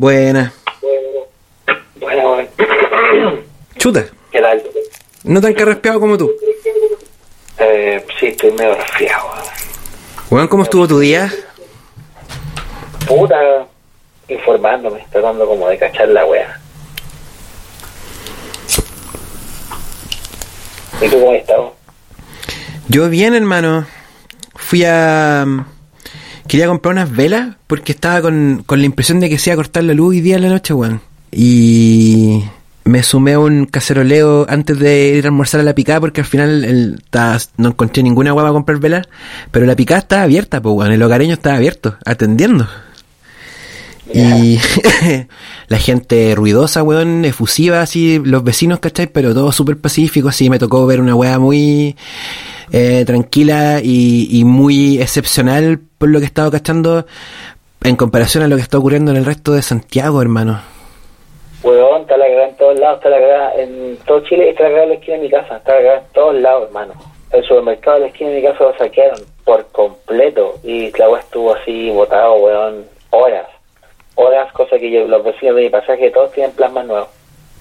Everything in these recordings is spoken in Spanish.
Buena. Bueno, bueno. Chuta. ¿Qué tal? No tan carraspeado como tú. Eh, sí, estoy medio resfriado. weón. Weón, ¿cómo estuvo tu día? Puta, informándome, tratando como de cachar la wea. ¿Y tú cómo has estado? Yo bien, hermano. Fui a... Quería comprar unas velas porque estaba con, con la impresión de que se iba a cortar la luz hoy día en la noche, weón. Y me sumé a un caceroleo antes de ir a almorzar a la picada porque al final el- no encontré ninguna hueá para comprar velas. Pero la picada estaba abierta, pues, weón. El hogareño estaba abierto, atendiendo. Y la gente ruidosa, weón, efusiva, así, los vecinos, ¿cachai? Pero todo súper pacífico, así, me tocó ver una weá muy eh, tranquila y, y muy excepcional por lo que he estado cachando en comparación a lo que está ocurriendo en el resto de Santiago, hermano. Weón, está la cagada en todos lados, está la cagada en todo Chile, está la cagada en la esquina de mi casa, está la cagada en todos lados, hermano. El supermercado de la esquina de mi casa lo saquearon por completo y la estuvo así botado, weón, horas. Horas, cosa que yo- los vecinos de mi pasaje todos tienen plasmas nuevos.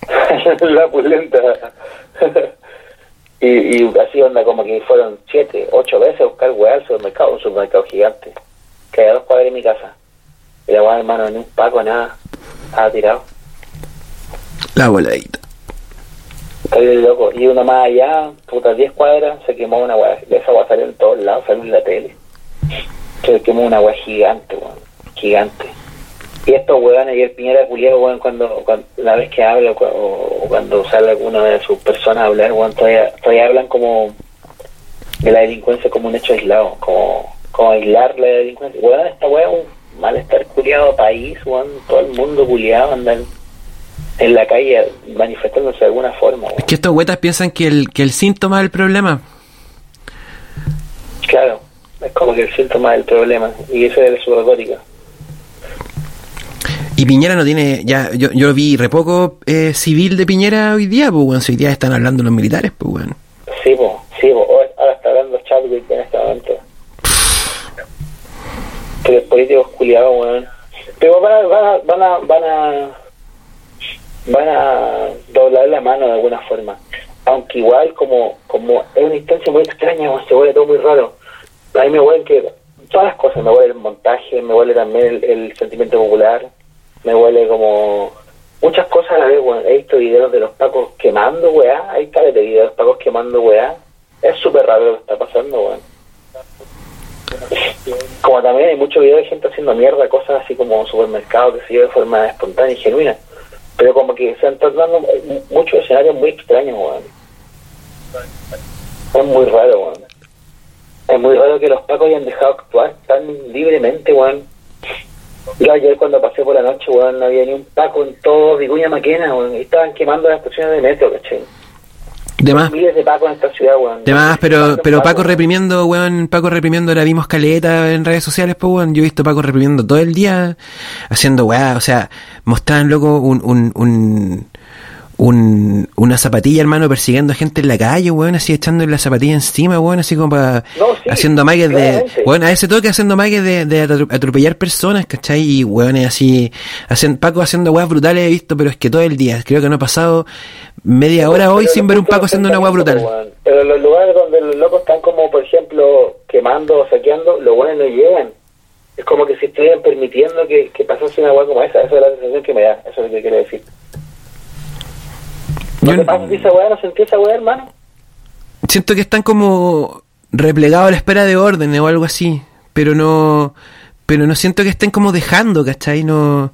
la pulenta. Y, y así onda como que fueron siete, ocho veces a buscar weá al supermercado, un supermercado gigante, que dos cuadras de mi casa. Y la weá, hermano, ni un paco, nada, estaba tirado. La voladita. Estoy de loco. Y uno más allá, puta, 10 cuadras, se quemó una weá. De esa weá salió en todos lados, salió en la tele. Se quemó una weá gigante, weón. Gigante. Y estos weones, y el Piñera Culiado, weón, cuando, cuando, la vez que habla o, o cuando sale alguna de sus personas a hablar, weón, todavía, todavía hablan como de la delincuencia como un hecho aislado, como, como aislar la delincuencia. Weón, esta weá es un malestar culiado país, weón, todo el mundo culiado andan en la calle manifestándose de alguna forma, weón. Es que estos huetas piensan que el, que el síntoma del problema. Claro, es como que el síntoma del problema, y eso es su retórica. Y Piñera no tiene, ya, yo, yo vi re poco eh, civil de Piñera hoy día, pues, weón. Si hoy día están hablando los militares, pues, weón. Sí, po, sí, po. Ahora- está hablando Chadwick en este momento. Los políticos culiados, weón. Pero van a, van a, van a, van a, van a doblar la mano de alguna forma. Aunque igual, como, como es una instancia muy extraña, weón, se vuelve todo muy raro. A mí me huelen que todas las cosas, me huele el montaje, me huele también el sentimiento popular, me huele como muchas cosas a la vez, weón. He visto videos de los pacos quemando, weá. Hay tales de videos de los pacos quemando, weá. Es súper raro lo que está pasando, weón. Como también hay muchos videos de gente haciendo mierda, cosas así como supermercados, que se yo, de forma espontánea y genuina. Pero como que se están dando muchos escenarios muy extraños, weón. Es muy raro, weón. Es muy raro que los pacos hayan dejado actuar tan libremente, weón. Yo ayer cuando pasé por la noche, weón, no había ni un paco en todo Vicuña Maquena, weón. Y estaban quemando las estaciones de metro, ¿cachai? De más, Miles de pacos en esta ciudad, weón. de más, pero, ¿Cuántos pero? Paco reprimiendo, weón, Paco reprimiendo la vimos caleta en redes sociales, pues, weón. Yo he visto Paco reprimiendo todo el día, haciendo weá, o sea, mostraban, loco, un, un, un, un, una zapatilla, hermano, persiguiendo a gente en la calle, weón, así echando la zapatilla encima, weón, así como para, No, sí, haciendo amagues de, weón, a ese toque haciendo amagues de, de atro- atropellar personas, ¿cachai? Y weón, así, hacen, Paco haciendo weas brutales he visto, pero es que todo el día, creo que no ha pasado media hora hoy sin ver un Paco haciendo una wea brutal. weón. Pero los lugares donde los locos están como, por ejemplo, quemando o saqueando, los buenos no llegan. Es como que si estuvieran permitiendo que, que pasase una hueá como esa. Esa es la sensación que me da. Eso es lo que quiero decir. ¿No Yo te pasa a esa hueá? ¿No sentí esa hueá, hermano? siento que están como replegados a la espera de órdenes o algo así, pero no, pero no siento que estén como dejando, ¿cachai? No,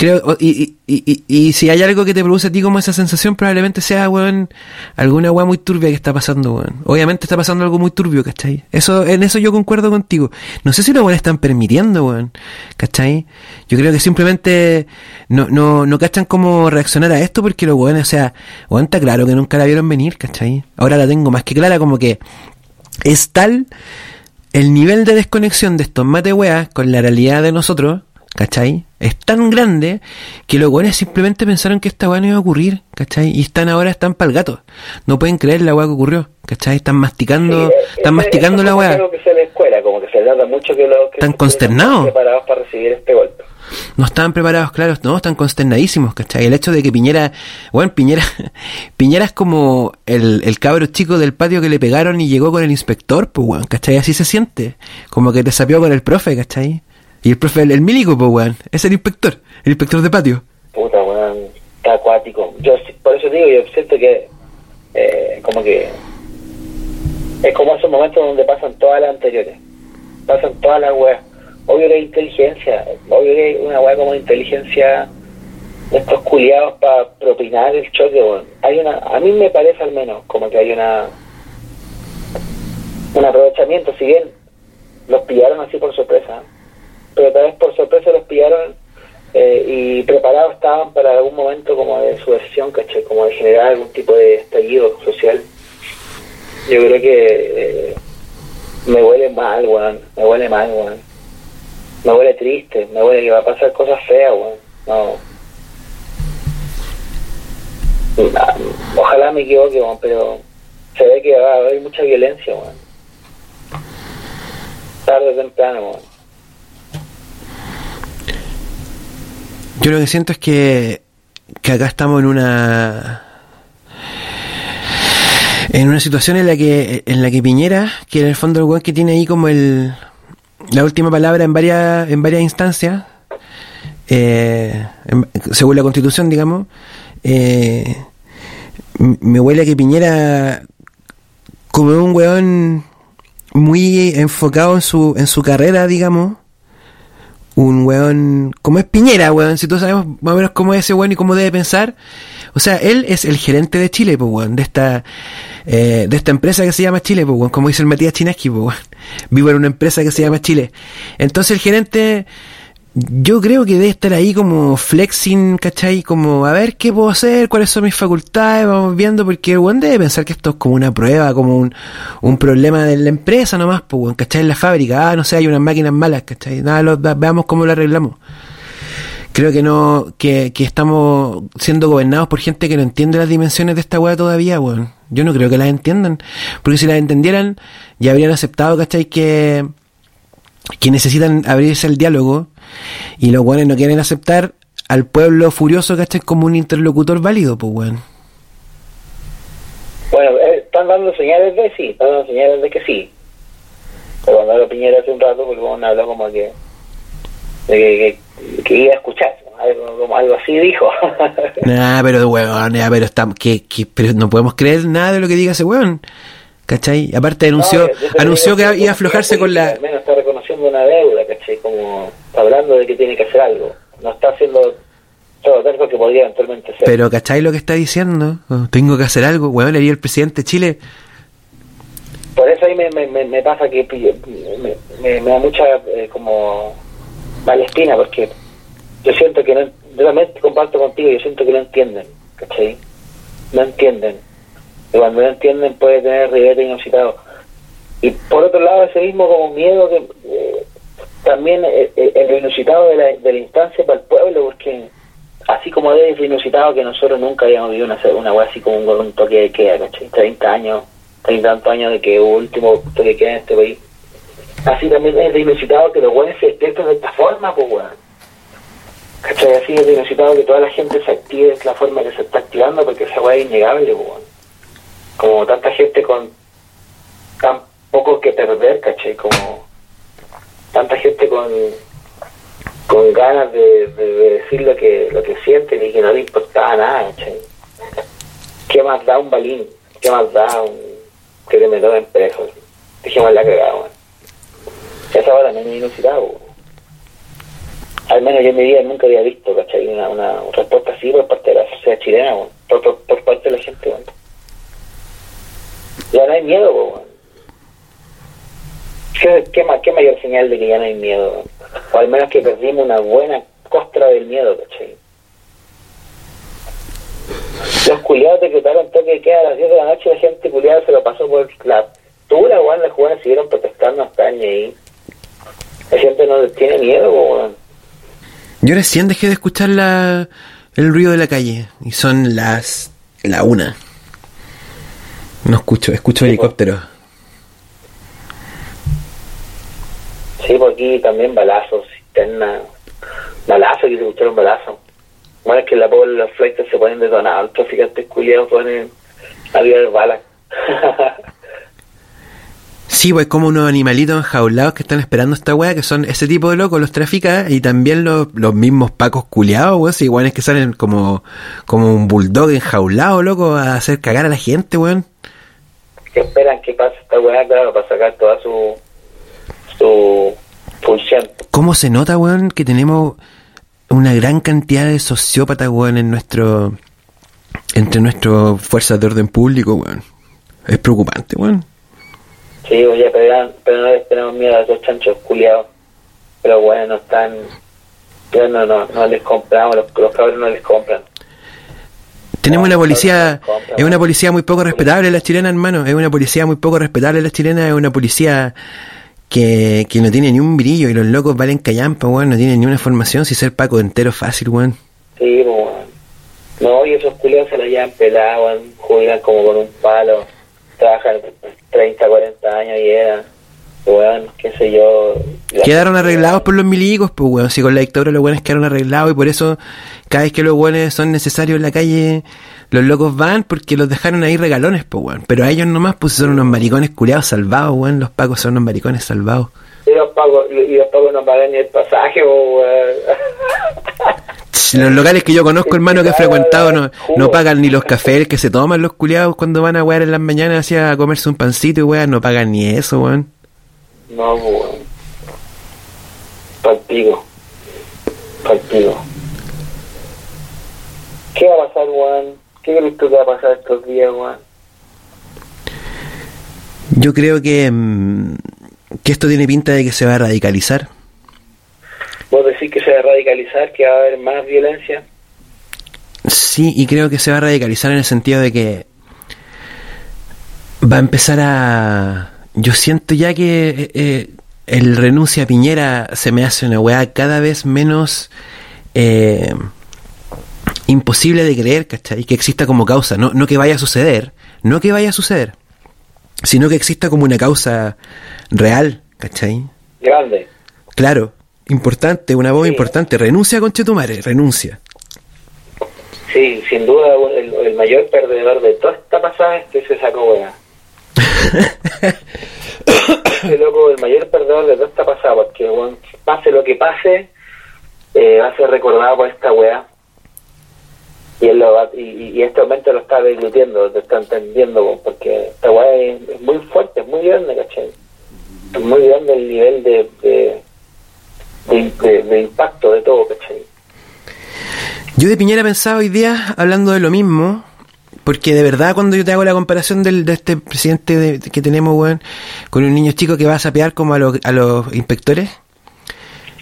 creo, y, y, y, y si hay algo que te produce a ti como esa sensación, probablemente sea, weón, alguna weá muy turbia que está pasando, weón. Obviamente está pasando algo muy turbio, ¿cachai? Eso, en eso yo concuerdo contigo. No sé si los weones están permitiendo, weón, ¿cachai? Yo creo que simplemente no, no, no cachan cómo reaccionar a esto porque los weones, o sea, weón, está claro que nunca la vieron venir, ¿cachai? Ahora la tengo más que clara como que es tal el nivel de desconexión de estos mate weas con la realidad de nosotros, ¿cachai? Es tan grande que los weones simplemente pensaron que esta wea no iba a ocurrir, ¿cachai? Y están ahora, están pa'l gato. No pueden creer la wea que ocurrió, ¿cachai? Están masticando, Sí, están ese- masticando la es algo que se le escuela, como que se trata mucho que los que Están consternados. están preparados para recibir este golpe. no estaban preparados, claro, no, están consternadísimos, ¿cachai? El hecho de que Piñera, bueno, Piñera, Piñera es como el, el cabro chico del patio que le pegaron y llegó con el inspector, pues, weón, ¿cachai? Así se siente, como que te sapió con el profe, ¿cachai? Y el profe, el, el milico, pues, weón, es el inspector, el inspector de patio. Puta, weón, está acuático. Yo, por eso digo, yo siento que, eh, como que, es como esos momentos donde pasan todas las anteriores. Pasan todas las weas. Obvio que hay inteligencia, obvio que hay una wea como inteligencia estos culiados para propinar el choque, weón. Hay una, a mí me parece al menos como que hay una, un aprovechamiento, si bien los pillaron así por sorpresa, pero tal vez por sorpresa los pillaron eh, y preparados estaban para algún momento como de subversión, ¿cachai? Como de generar algún tipo de estallido social. Yo creo que eh, me huele mal, weón, me huele mal, weón. Me huele triste, me huele que va a pasar cosas feas, weón. No. Ojalá me equivoque, weón, pero se ve que va a haber mucha violencia, weón. Tarde o temprano, weón. Yo lo que siento es que, que acá estamos en una en una situación en la que en la que Piñera, que en el fondo el weón que tiene ahí como el la última palabra en varias en varias instancias, eh, según la Constitución, digamos, eh, me huele a que Piñera como un weón muy enfocado en su en su carrera, digamos, un weón, como es Piñera, weón, si todos sabemos más o menos cómo es ese weón y cómo debe pensar. O sea, él es el gerente de Chile, pues, weón, de esta, eh, de esta empresa que se llama Chile, pues, weón, como dice el Matías Chinaski, pues, weón. Vivo en una empresa que se llama Chile. Entonces el gerente, yo creo que debe estar ahí como flexing, ¿cachai? Como, a ver qué puedo hacer, cuáles son mis facultades, vamos viendo, porque el debe pensar que esto es como una prueba, como un, un problema de la empresa nomás, pues, ¿cachai? En la fábrica, ah, no sé, hay unas máquinas malas, ¿cachai? Nada, lo- ve- veamos cómo lo arreglamos. Creo que no, que, que estamos siendo gobernados por gente que no entiende las dimensiones de esta weá todavía, weón. Yo no creo que las entiendan, porque si las entendieran, ya habrían aceptado, ¿cachai? Que, que necesitan abrirse el diálogo y los weones no quieren aceptar al pueblo furioso, ¿cachai? Como un interlocutor válido, pues weón. Bueno, eh, están dando señales de sí, están dando señales de que sí. Pero cuando habló Piñera hace un rato, porque bueno, habló como que, de que, que, que iba a escuchar, algo, como algo así dijo. Nah, pero weón, pero está, que, que, pero no podemos creer nada de lo que diga ese weón. ¿Cachai? Aparte anunció, No, anunció que iba a aflojarse con la, Al menos está reconociendo una deuda, ¿cachai? Como hablando de que tiene que hacer algo. No está haciendo todo terco que podría eventualmente ser. Pero, ¿cachai lo que está diciendo? Oh, tengo que hacer algo. Weón, le el presidente de Chile. Por eso ahí me, me, me, me pasa que me, me, me da mucha eh, como mala espina, porque yo siento que no, yo también comparto contigo, yo siento que no entienden, ¿cachai? No entienden. Y cuando no entienden puede tener ribete inusitado. Y por otro lado, ese mismo como miedo que eh, también eh, eh, el inusitado de la, de la instancia para el pueblo, porque así como es inusitado que nosotros nunca habíamos vivido una, una así como un, un toque de queda, ¿cachai? 30 años, 30 tantos años de que hubo último toque de queda en este país. Así también es inusitado que los weones se despierten de esta forma, pues weón. ¿Cachai? Así es inusitado que toda la gente se active de la forma que se está activando porque esa weá es innegable, pues weón. Como tanta gente con tan poco que perder, ¿cachai? Como tanta gente con con ganas de, de- de decir lo que lo que sienten y que no le importaba nada, ¿cachai? ¿Qué más da un balín? ¿Qué más da un que te me tomen preso? Dejemos la cagada, weón. Esa va también es inusitado, weón. Al menos yo en mi vida nunca había visto, ¿cachai? Una, una respuesta así por parte de la sociedad chilena, por, por parte de la gente, weón. Ya no hay miedo, weón. ¿Qué, qué, qué mayor señal de que ya no hay miedo? O al menos que perdimos una buena costra del miedo, ¿cachai? Los culiados decretaron toque de queda a las 10 de la noche y la gente culiada se lo pasó por la dura, weón. Las jugadas siguieron protestando hasta ahí. La gente no tiene miedo, weón. Yo recién dejé de escuchar la, el ruido de la calle. Y son las, la una. No escucho, escucho helicópteros. Sí, por aquí también balazos, cisterna, Balazo, que se escucharon balazo. Bueno, es que la pobre los flights se ponen detonados, los traficantes culiados ponen a de balas. Sí, pues como unos animalitos enjaulados que están esperando esta weá, que son ese tipo de locos, los trafica, y también los, los mismos pacos culiados, weón, igual es que salen como, como un bulldog enjaulado, loco, a hacer cagar a la gente, weón. Que esperan que pase esta weá, claro, para sacar toda su, su función. ¿Cómo se nota, weón, que tenemos una gran cantidad de sociópatas, weón, en nuestro, entre nuestras fuerzas de orden público, weón? Es preocupante, weón. Sí, oye, pero, pero no les tenemos miedo a esos chanchos culiados. Pero bueno, no están. Ya no, no, no les compramos, los, los cabros no les compran. Tenemos una policía, es una policía muy poco respetable la chilena, hermano, es una policía muy poco respetable la chilena, es una policía que, que no tiene ni un brillo y los locos valen callampa, weón, no tienen ni una formación, si ser Paco entero fácil, weón. Sí, pues, weón. No, y esos culiados se la llevan pelado, weón, juegan como con un palo, trabajan 30, 40 años y eran, weón, qué sé yo. Quedaron arreglados por los milicos, pues weón, si con la dictadura los weones quedaron arreglados y por eso cada vez que los weones son necesarios en la calle, los locos van porque los dejaron ahí regalones, pues weón. Pero a ellos nomás pues son unos maricones culiados salvados, weón, los pacos son unos maricones salvados. Y los pagos, y los pagos no pagan ni el pasaje, weón. Los locales que yo conozco, hermano, que he frecuentado, no, no pagan ni los cafés que se toman los culiados cuando van a wear en las mañanas hacia a comerse un pancito y weón, no pagan ni eso, weón. No, weón. Partido. Partido. ¿Qué va a pasar, weón? ¿Qué crees tú que va a pasar estos días, weón? Yo creo que, mm, que esto tiene pinta de que se va a radicalizar. ¿Vos decís que se va a radicalizar, que va a haber más violencia? Sí, y creo que se va a radicalizar en el sentido de que va a empezar a... Yo siento ya que eh, eh, el renuncia a Piñera se me hace una weá cada vez menos eh, imposible de creer, ¿cachai? Que exista como causa, no, no que vaya a suceder, no que vaya a suceder, sino que exista como una causa real, ¿cachai? Grande. Claro, importante, una voz importante. Renuncia, conchetumare, renuncia. Sí, sin duda el, el mayor perdedor de toda esta pasada es que se sacó weá. Ese loco, el mayor perdedor de toda esta pasada, porque pase lo que pase, eh, va a ser recordado por esta weá. Y, él y, y este momento lo está deglutiendo, lo está entendiendo, porque esta weá es, muy fuerte, es muy grande, ¿cachai? Es muy grande el nivel de- de impacto de todo, ¿cachai? Yo de Piñera pensaba hoy día, hablando de lo mismo, porque de verdad cuando yo te hago la comparación del, de este presidente de- que tenemos, weón, con un niño chico que va a sapear como a los, a los inspectores,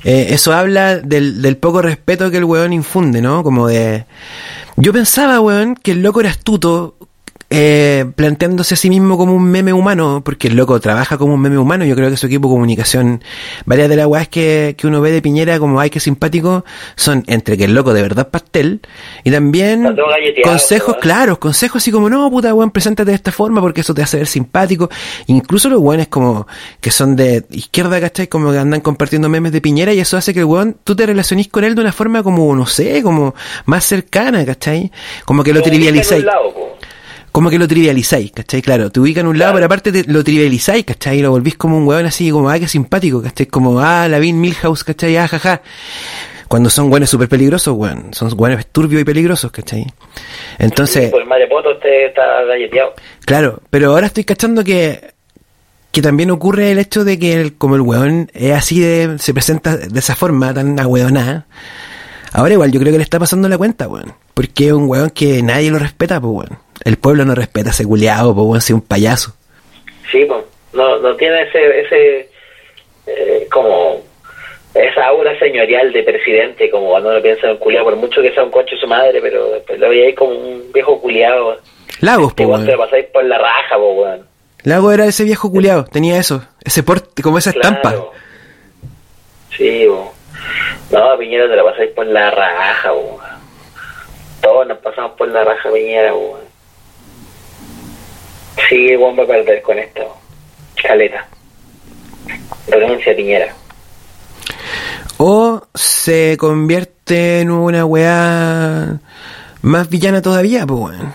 eh, eso habla del, del poco respeto que el weón infunde, ¿no? Como de... Yo pensaba, weón, que el loco era astuto, eh, planteándose a sí mismo como un meme humano, porque el loco trabaja como un meme humano, yo creo que su equipo de comunicación, varias de las weas que, que uno ve de Piñera como ay que simpático, son entre que el loco de verdad pastel, y también consejos claros, consejos así como, no, puta weón, preséntate de esta forma porque eso te hace ver simpático, incluso los weones como que son de izquierda, ¿cachai? Como que andan compartiendo memes de Piñera y eso hace que el weón, tú te relacionís con él de una forma como, no sé, como más cercana, ¿cachai? Como que lo trivializáis. Como que lo trivializáis, ¿cachai? Claro, te ubican un lado, pero aparte te, lo trivializáis, ¿cachai? Y lo volvís como un weón así, como, ah, qué simpático, ¿cachai? Como, ah, Lavín Milhouse, ¿cachai? Ah, jaja. Cuando son weones súper peligrosos, weón. Son weones turbios y peligrosos, ¿cachai? Entonces, Pues el marepoto este está galleteado. claro, pero ahora estoy cachando que que también ocurre el hecho de que el- como el weón es así de, se presenta de esa forma tan ahueonada, ahora igual yo creo que le está pasando la cuenta, weón. Porque es un weón que nadie lo respeta, pues weón. El pueblo no respeta a ese culiado, pues weón, si es un payaso. Sí, pues. No, no tiene ese, ese eh, como esa aura señorial de presidente, como cuando uno piensa en un culiado, por mucho que sea un coche su madre, pero después lo veía ahí como un viejo culiado. Lagos, pues Igual te lo weón. pasáis por la raja, pues, weón. Lagos era ese viejo culiado, tenía eso, ese porte, como esa estampa. Claro. Sí, bo. No, Piñera te la pasáis por la raja, bo. Todos nos pasamos por la raja, Piñera, bo. Sí, weón va a perder con esto. Caleta. Renuncia Piñera. O se convierte en una weá más villana todavía, pues weón.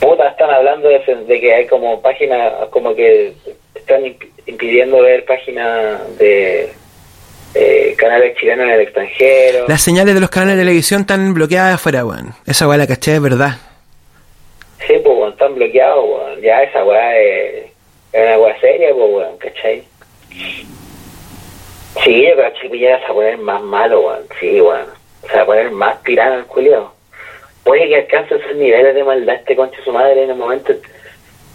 Puta, están hablando de, de que hay como páginas, como que están imp- impidiendo ver páginas de eh, canales chilenos en el extranjero. Las señales de los canales de televisión están bloqueadas afuera, weón. Esa weá la caché es verdad. Sí, pues, están bloqueados. Ya esa weá es, una weá seria, pues, weón, ¿cachai? Sí, yo creo que Chiquilla se va a más malo, weón. Sí, weón. Se va a poner más tirano el culiao. Puede que alcance esos niveles de maldad este concha su madre en el momento.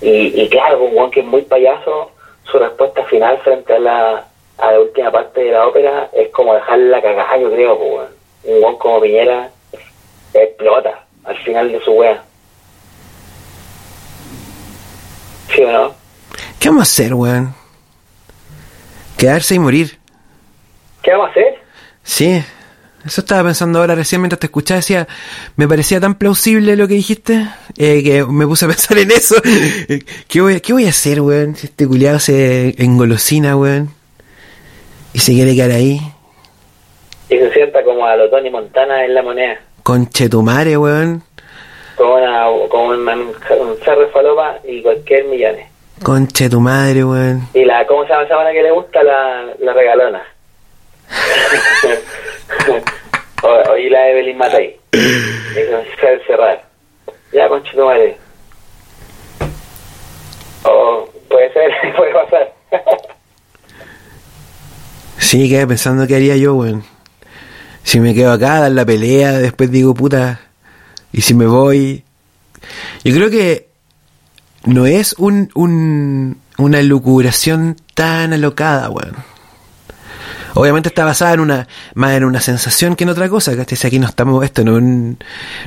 Y, y claro, un weón que es muy payaso, su respuesta final frente a la, a la última parte de la ópera es como dejarla cagada, yo creo, pues, weón. Un weón como Piñera explota al final de su wea. ¿Sí o no? ¿Qué vamos a hacer, weón? Quedarse y morir. ¿Qué vamos a hacer? Sí, eso estaba pensando ahora recién mientras te escuchaba. Decía, me parecía tan plausible lo que dijiste eh, que me puse a pensar en eso. ¿Qué voy, a- ¿Qué voy a hacer, weón? Si este culiado se engolosina, weón. Y se quiere quedar ahí. Y se sienta como a lo Tony Montana en la moneda. Conchetumare, weón. Como, una, como un, un cerro de falopa y cualquier millones. Conche tu madre, weón. Y la, ¿cómo se llama esa que le gusta? La, la regalona. o, o y la Evelyn Matei. Es cerrar. Ya, concha tu madre. O puede ser, puede pasar. Sí, quedé pensando qué haría yo, weón. Si me quedo acá, dar la pelea, después digo, puta, y si me voy... Yo creo que no es un, un, una lucubración tan alocada, weón. Obviamente está basada en una más en una sensación que en otra cosa, ¿cachai? Si aquí no estamos, esto no es un,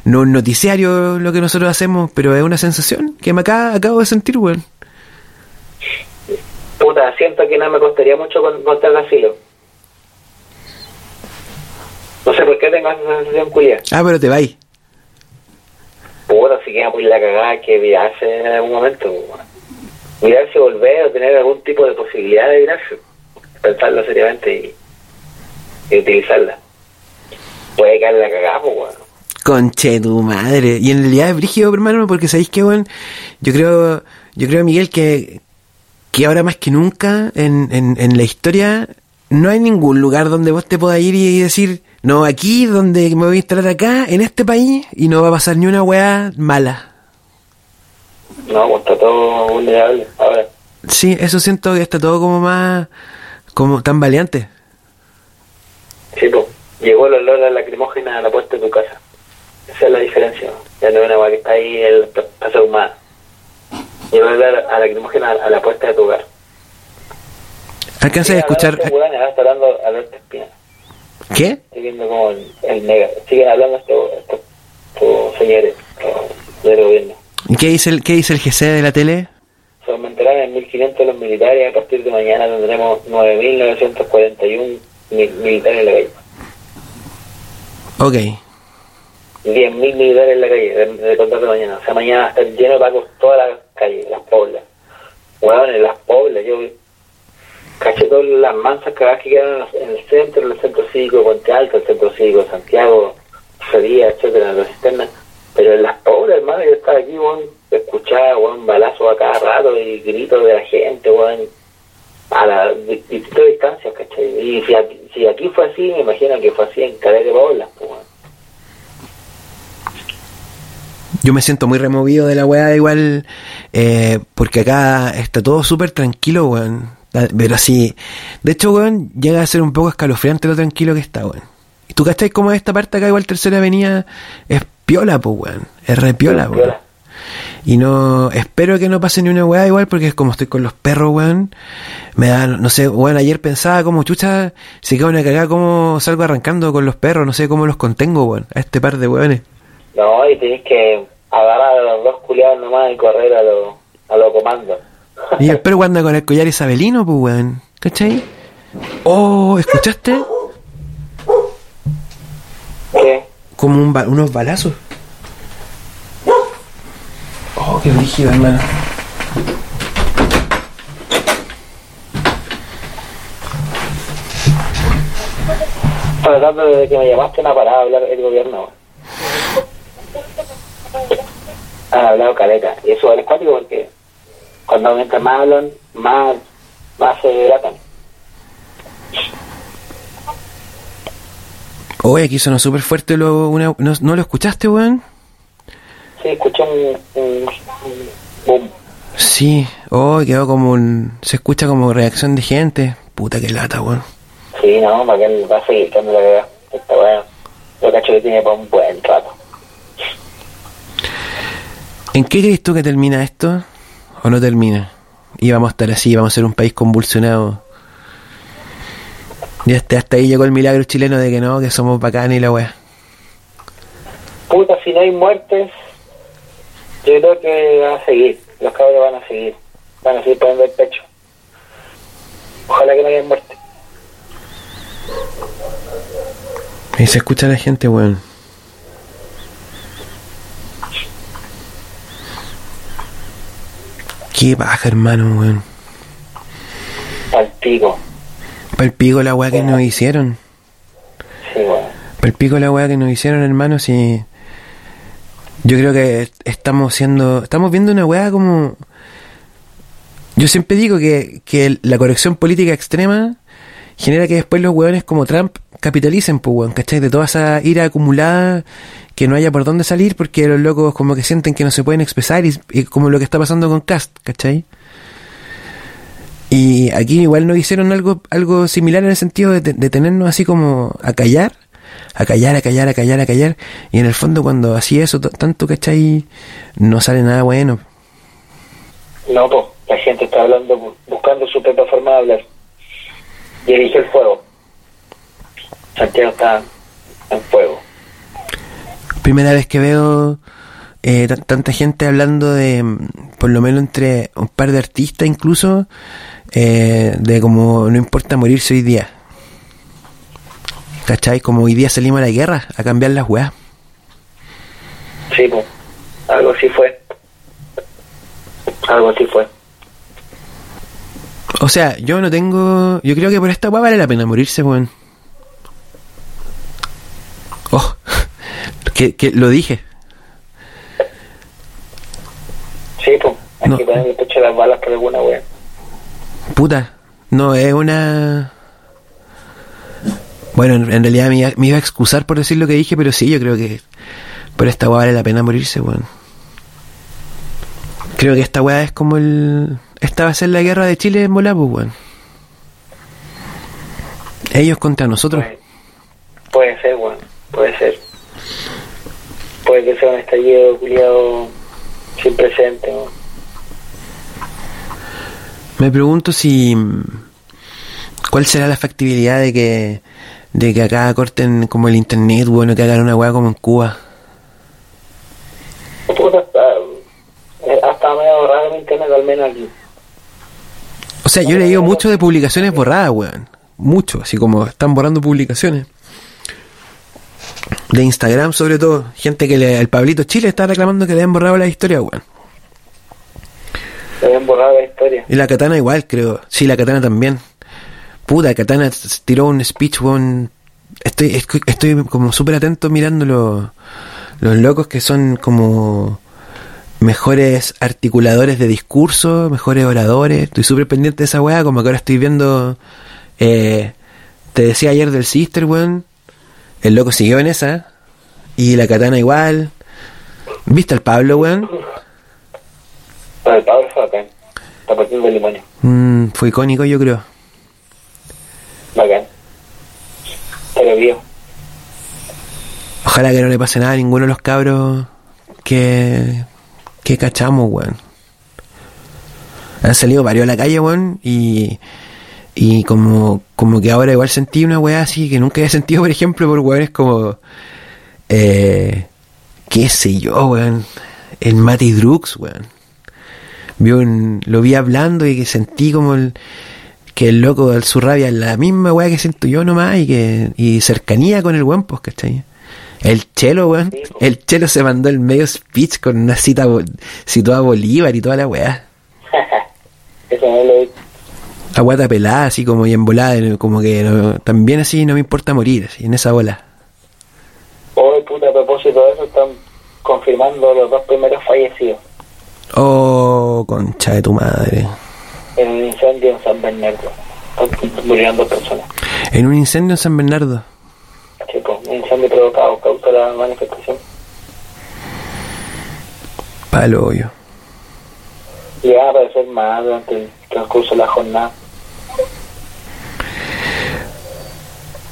no es un noticiario lo que nosotros hacemos, pero es una sensación que me acá, acabo de sentir, weón. Puta, siento que no me costaría mucho con- contar el asilo. No sé por qué tengo esa sensación culia. Ah, pero te vais. Si queda muy la cagada que virarse en algún momento. weón. Virarse, volver o tener algún tipo de posibilidad de virarse. Pensarlo seriamente y, y utilizarla. Puede caer la cagada, pues, weón. Conche tu madre. Y en realidad es brígido, hermano, porque sabéis que, weón, yo creo, yo creo, Miguel, que, que ahora más que nunca en, en, en la historia no hay ningún lugar donde vos te puedas ir y decir, no, aquí donde me voy a instalar acá, en este país, y no va a pasar ni una weá mala. No, pues está todo vulnerable. Ahora, Sí, eso siento que está todo como más, como tan valiente. sí, pues. Llegó el olor a lacrimógena a la puerta de tu casa. Esa es la diferencia. Ya no es una agua que está ahí en el paso humano. Llegó el olor a lacrimógena a la puerta de tu hogar. ¿Alcanzas a escuchar? Hablando. ¿Qué? Estoy viendo como el, el mega. Siguen hablando estos, estos, estos señores del gobierno. ¿Y ¿Qué dice el, qué dice el GC de la tele? Se aumentarán en 1.500 los militares. A partir de mañana tendremos 9.941 mil- militares en la calle. Ok. 10.000 militares en la calle, de, de contar de mañana. O sea, mañana va a estar lleno de pacos todas las calles, las poblas. Bueno, en las poblas, yo caché todas las mansas cagadas que quedan en el centro, en el centro cívico de Puente Alto, el centro cívico de Santiago, Feria, etcétera, las cisternas. Pero en las pobres, hermano, yo estaba aquí, weón, escuchaba, weón, balazos a cada rato y gritos de la gente, weón, a di- distintas distancias, ¿cachai? Y si aquí, si aquí fue así, me imagino que fue así en Calera de Poblas, pues, weón. Yo me siento muy removido de la weá igual, eh, porque acá está todo súper tranquilo, weón. Ah, Pero así, de hecho, weón, llega a ser un poco escalofriante lo tranquilo que está, weón. ¿Y tú cachai cómo esta parte acá, igual Tercera Avenida, es piola, pues, weón? Es re piola, weón. Y no, espero que no pase ni una weá igual, porque es como estoy con los perros, weón. Me da, no sé, weón, ayer pensaba como chucha, se queda una cagada, cómo salgo arrancando con los perros, no sé cómo los contengo, weón, a este par de weones. No, y tenés que agarrar a los dos culiados nomás y correr a los a los comandos. Y el perro anda con el collar isabelino, pues, weón. ¿Cachai? Oh, ¿escuchaste? ¿Qué? Como un ba- unos balazos. Oh, qué rígido, hermano. tratando desde que me llamaste una parada a hablar el gobierno. Han hablado caleta. Y eso es cuático porque cuando mientras más hablan, más, más se hidratan. Oye, aquí sonó súper fuerte lo, una, no, ¿no lo escuchaste, weón? Sí, escuché un, un, un boom. Sí, oh, quedó como un... Se escucha como reacción de gente. Puta que lata, weón. Sí, no, para que él va a seguir cuando lo vea. Está bueno. Lo cacho que tiene para un buen rato. ¿En qué crees tú que termina esto? ¿O no termina? Y vamos a estar así, vamos a ser un país convulsionado. Y hasta, hasta ahí llegó el milagro chileno de que no, que somos bacanes y la weá. Puta, si no hay muertes, yo creo que van a seguir. Los cabros van a seguir. Van a seguir poniendo el pecho. Ojalá que no haya muerte. Y se escucha la gente, weón. Qué baja, hermano, weón. Al pico. Pa'l pico la weá que nos hicieron. Sí, bueno. Pa'l pico la weá que nos hicieron, hermano, si... Yo creo que estamos siendo... Estamos viendo una weá como... Yo siempre digo que, que la corrección política extrema genera que después los weones como Trump capitalicen, pues weón, ¿cachai? De toda esa ira acumulada, que no haya por dónde salir, porque los locos como que sienten que no se pueden expresar, y, como lo que está pasando con Cast, ¿cachai? Y aquí igual nos hicieron algo, algo similar en el sentido de, de tenernos así como a callar, a callar, a callar, a callar, a callar, y en el fondo cuando así eso tanto, ¿cachai? No sale nada bueno. No, la gente está hablando, bu- buscando su propia forma de hablar. Y elige el fuego. Santiago está en fuego. Primera vez que veo eh, tanta gente hablando de, por lo menos entre un par de artistas incluso, eh, de como no importa morirse hoy día. ¿Cachai? Como hoy día salimos a la guerra, a cambiar las weas. Sí, pues, algo así fue. Algo así fue. O sea, yo no tengo... Yo creo que por esta wea vale la pena morirse, weón. Oh, que, que lo dije. Sí, pues, hay No. que poner el pecho de las balas por alguna wea. Puta, no es una... Bueno, en, en realidad me iba, me iba a excusar por decir lo que dije, pero sí, yo creo que por esta weá vale la pena morirse, weón. Creo que esta weá es como el... Esta va a ser la guerra de Chile en Molapo, weón. Ellos contra nosotros. Puede, puede ser, weón, puede ser. Puede que sea un estallido culiado sin presente. Me pregunto si... ¿Cuál será la factibilidad de que... De que acá corten como el internet, bueno, que hagan una weá como en Cuba? Puta, eh, hasta medio raro el internet, al menos aquí. O sea, yo he leído mucho de publicaciones borradas, weón. Mucho, así como están borrando publicaciones. De Instagram, sobre todo. Gente que le, el Pablito Chile está reclamando que le han borrado la historia, weón. Se habían borrado la historia. Y la Katana igual, creo. Sí, la Katana también. Puta, Katana tiró un speech, weón. Estoy, estoy, estoy como súper atento mirando lo- los locos que son como mejores articuladores de discurso, mejores oradores. Estoy súper pendiente de esa weá, como que ahora estoy viendo... eh, te decía ayer del Sister, weón. El loco siguió en esa. Y la Katana igual. ¿Viste al Pablo, weón? Pero el Pablo fue bacán. Está partiendo el demonio. Mm, fue icónico, yo creo. Bacán. Pero vio. Ojalá que no le pase nada a ninguno de los cabros que, que cachamos, weón. Han salido varios a la calle, weón, y, y como, como que ahora igual sentí una weá así que nunca había sentido, por ejemplo, por weones como, eh, qué sé yo, weón, el Matty Drux, weón. Vi un- lo vi hablando y que sentí como el, que el loco, su rabia, es la misma weá que siento yo nomás y que, y cercanía con el weón, pues, ¿cachai? El Chelo, weón. Po. El Chelo se mandó el medio speech con una cita situada a Bolívar y toda la weá. Eso no lo vi. A guata pelada, así como y embolada, como que no- también así no me importa morir, así, en esa bola. Hoy, puta, a propósito de eso, están confirmando los dos primeros fallecidos Oh, concha de tu madre. en un incendio en San Bernardo. Murieron dos personas. En un incendio en San Bernardo. Sí, pues, un incendio provocado, causa la manifestación. Palo hoyo. Y va a aparecer más durante el transcurso de la jornada.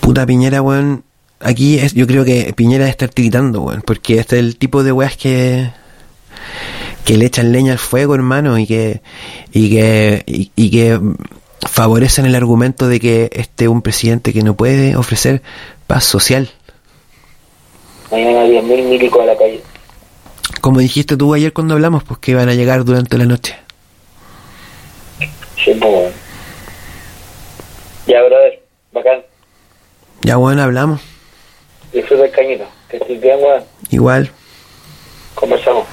Puta Piñera, weón. Aquí es, yo creo que Piñera debe estar tiritando, weón. Porque este es el tipo de weas que. que le echan leña al fuego, hermano. Y que. y que. y, y que favorecen el argumento de que este es un presidente que no puede ofrecer paz social. Mañana 10.000 milicos a la calle. Como dijiste tú ayer cuando hablamos, pues que iban a llegar durante la noche. Sí, pues. Ya, brother, bacán. Ya, bueno, hablamos. Disfruta el cañito. Que estés bien, weón. Igual. Conversamos.